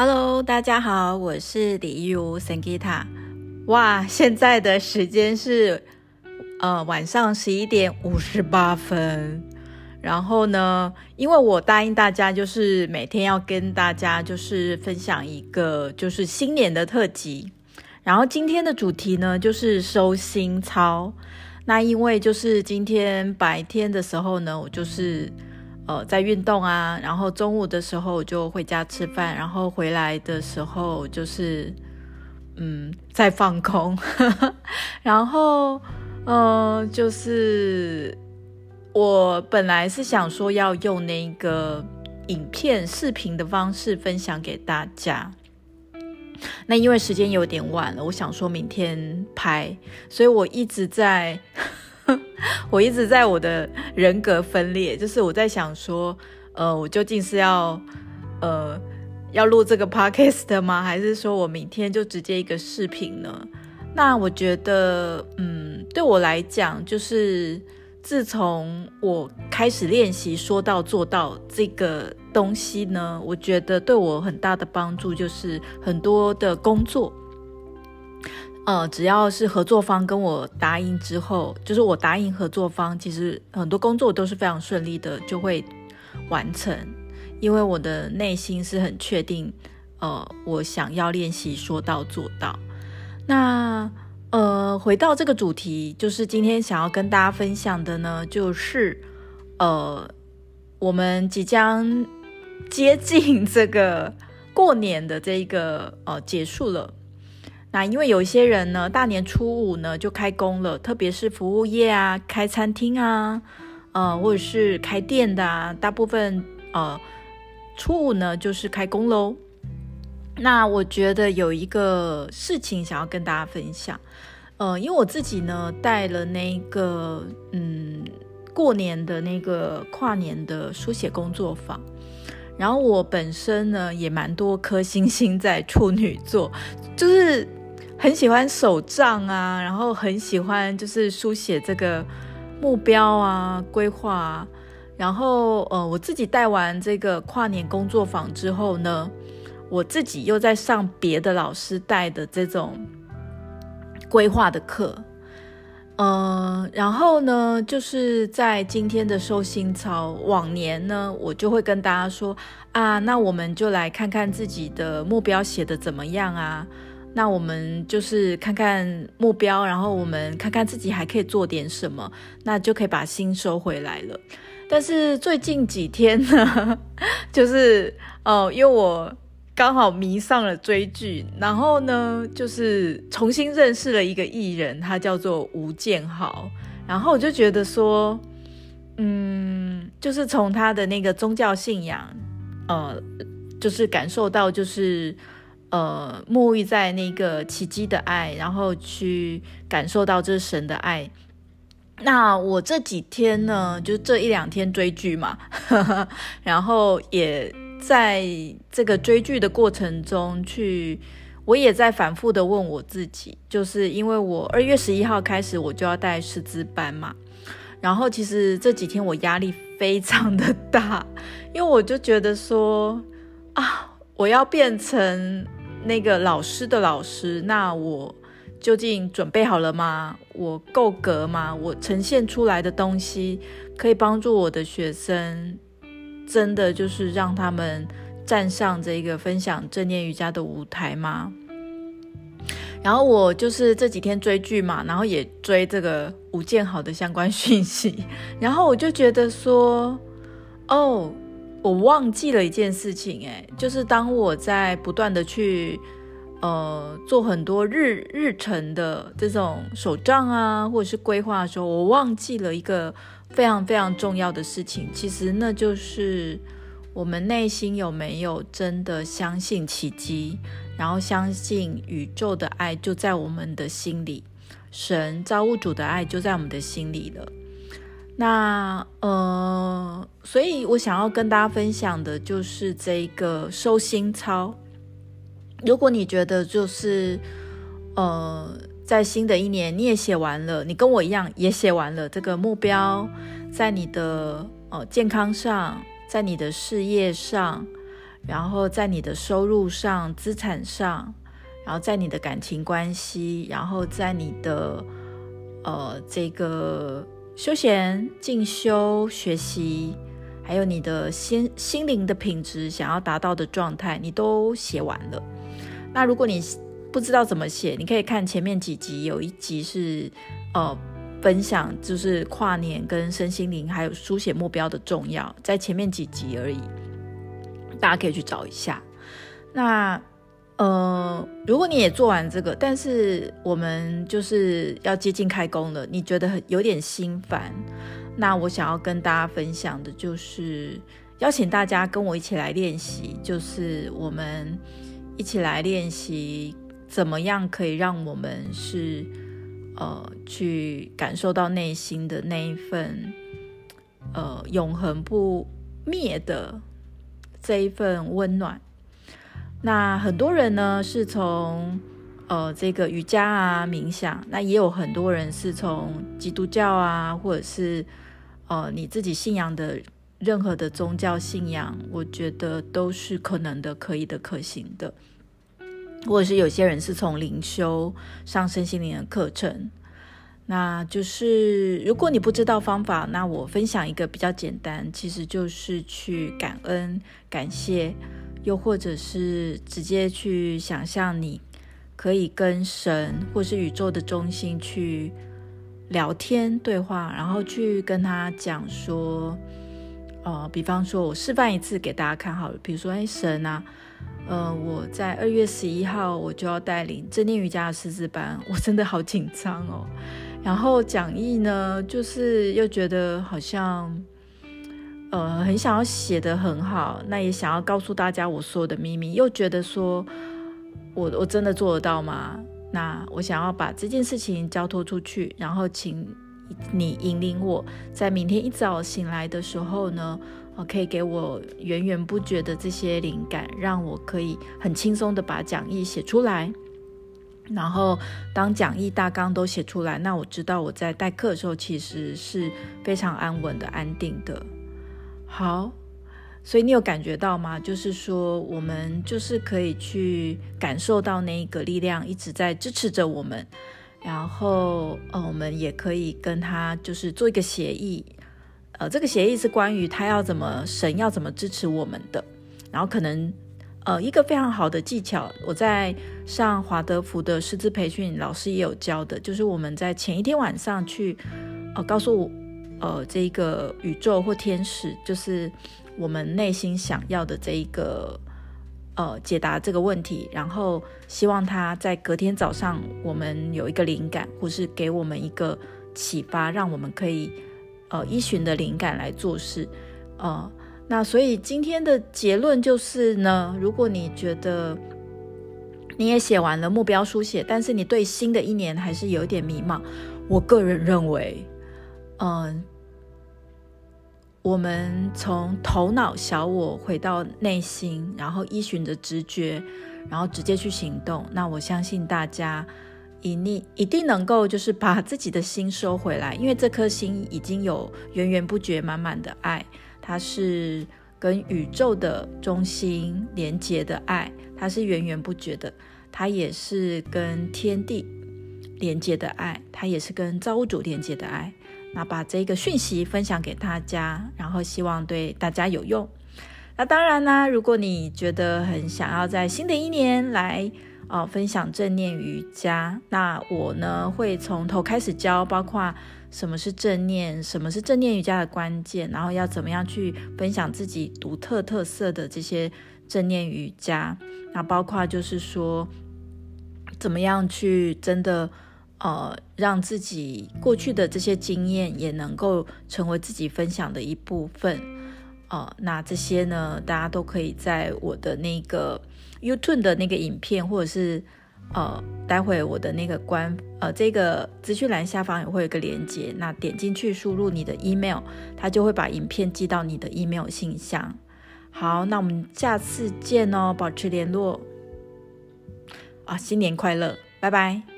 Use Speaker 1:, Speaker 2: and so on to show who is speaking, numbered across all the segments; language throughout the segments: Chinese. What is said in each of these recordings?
Speaker 1: Hello，大家好，我是李玉如 Sangita。哇，现在的时间是呃晚上十一点五十八分。然后呢，因为我答应大家，就是每天要跟大家就是分享一个就是新年的特辑。然后今天的主题呢，就是收心操。那因为就是今天白天的时候呢，我就是。呃，在运动啊，然后中午的时候就回家吃饭，然后回来的时候就是，嗯，在放空，然后，呃，就是我本来是想说要用那个影片视频的方式分享给大家，那因为时间有点晚了，我想说明天拍，所以我一直在。我一直在我的人格分裂，就是我在想说，呃，我究竟是要，呃，要录这个 podcast 吗？还是说我明天就直接一个视频呢？那我觉得，嗯，对我来讲，就是自从我开始练习说到做到这个东西呢，我觉得对我很大的帮助就是很多的工作。呃，只要是合作方跟我答应之后，就是我答应合作方，其实很多工作都是非常顺利的，就会完成。因为我的内心是很确定，呃，我想要练习说到做到。那呃，回到这个主题，就是今天想要跟大家分享的呢，就是呃，我们即将接近这个过年的这一个呃结束了。那因为有一些人呢，大年初五呢就开工了，特别是服务业啊，开餐厅啊，呃，或者是开店的啊，大部分呃初五呢就是开工喽。那我觉得有一个事情想要跟大家分享，呃，因为我自己呢带了那个嗯过年的那个跨年的书写工作坊，然后我本身呢也蛮多颗星星在处女座，就是。很喜欢手账啊，然后很喜欢就是书写这个目标啊、规划啊。然后呃，我自己带完这个跨年工作坊之后呢，我自己又在上别的老师带的这种规划的课。嗯、然后呢，就是在今天的收心操，往年呢，我就会跟大家说啊，那我们就来看看自己的目标写得怎么样啊。那我们就是看看目标，然后我们看看自己还可以做点什么，那就可以把心收回来了。但是最近几天呢，就是哦，因为我刚好迷上了追剧，然后呢，就是重新认识了一个艺人，他叫做吴建豪，然后我就觉得说，嗯，就是从他的那个宗教信仰，呃，就是感受到就是。呃，沐浴在那个奇迹的爱，然后去感受到这神的爱。那我这几天呢，就这一两天追剧嘛，然后也在这个追剧的过程中去，我也在反复的问我自己，就是因为我二月十一号开始我就要带师资班嘛，然后其实这几天我压力非常的大，因为我就觉得说啊，我要变成。那个老师的老师，那我究竟准备好了吗？我够格吗？我呈现出来的东西可以帮助我的学生，真的就是让他们站上这个分享正念瑜伽的舞台吗？然后我就是这几天追剧嘛，然后也追这个吴建豪的相关讯息，然后我就觉得说，哦。我忘记了一件事情，哎，就是当我在不断的去，呃，做很多日日程的这种手账啊，或者是规划的时候，我忘记了一个非常非常重要的事情。其实那就是我们内心有没有真的相信奇迹，然后相信宇宙的爱就在我们的心里，神造物主的爱就在我们的心里了。那呃，所以我想要跟大家分享的就是这个收心操。如果你觉得就是呃，在新的一年你也写完了，你跟我一样也写完了这个目标，在你的呃健康上，在你的事业上，然后在你的收入上、资产上，然后在你的感情关系，然后在你的呃这个休闲、进修、学习，还有你的心心灵的品质，想要达到的状态，你都写完了。那如果你不知道怎么写，你可以看前面几集，有一集是呃分享，就是跨年跟身心灵还有书写目标的重要，在前面几集而已。大家可以去找一下。那呃，如果你也做完这个，但是我们就是要接近开工了，你觉得很有点心烦，那我想要跟大家分享的就是邀请大家跟我一起来练习，就是我们一起来练习怎么样可以让我们是呃去感受到内心的那一份呃永恒不灭的。这一份温暖，那很多人呢是从呃这个瑜伽啊冥想，那也有很多人是从基督教啊，或者是呃你自己信仰的任何的宗教信仰，我觉得都是可能的、可以的、可行的，或者是有些人是从灵修上身心灵的课程。那就是，如果你不知道方法，那我分享一个比较简单，其实就是去感恩、感谢，又或者是直接去想象你可以跟神或是宇宙的中心去聊天对话，然后去跟他讲说，呃，比方说我示范一次给大家看好了，比如说，哎，神啊，呃，我在二月十一号我就要带领正念瑜伽的师资班，我真的好紧张哦。然后讲义呢，就是又觉得好像，呃，很想要写得很好，那也想要告诉大家我所有的秘密，又觉得说我我真的做得到吗？那我想要把这件事情交托出去，然后请你引领我，在明天一早醒来的时候呢，我可以给我源源不绝的这些灵感，让我可以很轻松的把讲义写出来。然后，当讲义大纲都写出来，那我知道我在代课的时候其实是非常安稳的、安定的。好，所以你有感觉到吗？就是说，我们就是可以去感受到那一个力量一直在支持着我们。然后，呃，我们也可以跟他就是做一个协议。呃，这个协议是关于他要怎么，神要怎么支持我们的。然后可能。呃，一个非常好的技巧，我在上华德福的师资培训，老师也有教的，就是我们在前一天晚上去，呃，告诉我，呃，这一个宇宙或天使，就是我们内心想要的这一个，呃，解答这个问题，然后希望他在隔天早上，我们有一个灵感，或是给我们一个启发，让我们可以，呃，依循的灵感来做事，呃。那所以今天的结论就是呢，如果你觉得你也写完了目标书写，但是你对新的一年还是有一点迷茫，我个人认为，嗯，我们从头脑小我回到内心，然后依循着直觉，然后直接去行动。那我相信大家一定一定能够就是把自己的心收回来，因为这颗心已经有源源不绝、满满的爱。它是跟宇宙的中心连接的爱，它是源源不绝的；它也是跟天地连接的爱，它也是跟造物主连接的爱。那把这个讯息分享给大家，然后希望对大家有用。那当然啦，如果你觉得很想要在新的一年来哦、分享正念瑜伽，那我呢会从头开始教，包括。什么是正念？什么是正念瑜伽的关键？然后要怎么样去分享自己独特特色的这些正念瑜伽？那包括就是说，怎么样去真的呃，让自己过去的这些经验也能够成为自己分享的一部分。呃，那这些呢，大家都可以在我的那个 YouTube 的那个影片，或者是。呃，待会我的那个关呃，这个资讯栏下方也会有个连接，那点进去输入你的 email，它就会把影片寄到你的 email 信箱。好，那我们下次见哦，保持联络。啊，新年快乐，拜拜。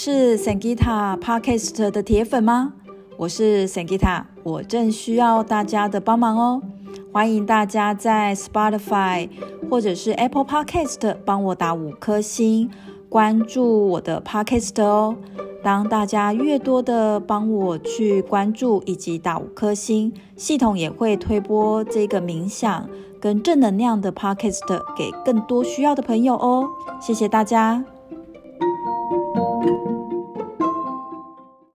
Speaker 1: 是 Sangita Podcast 的铁粉吗？我是 Sangita，我正需要大家的帮忙哦。欢迎大家在 Spotify 或者是 Apple Podcast 帮我打五颗星，关注我的 Podcast 哦。当大家越多的帮我去关注以及打五颗星，系统也会推播这个冥想跟正能量的 Podcast 给更多需要的朋友哦。谢谢大家。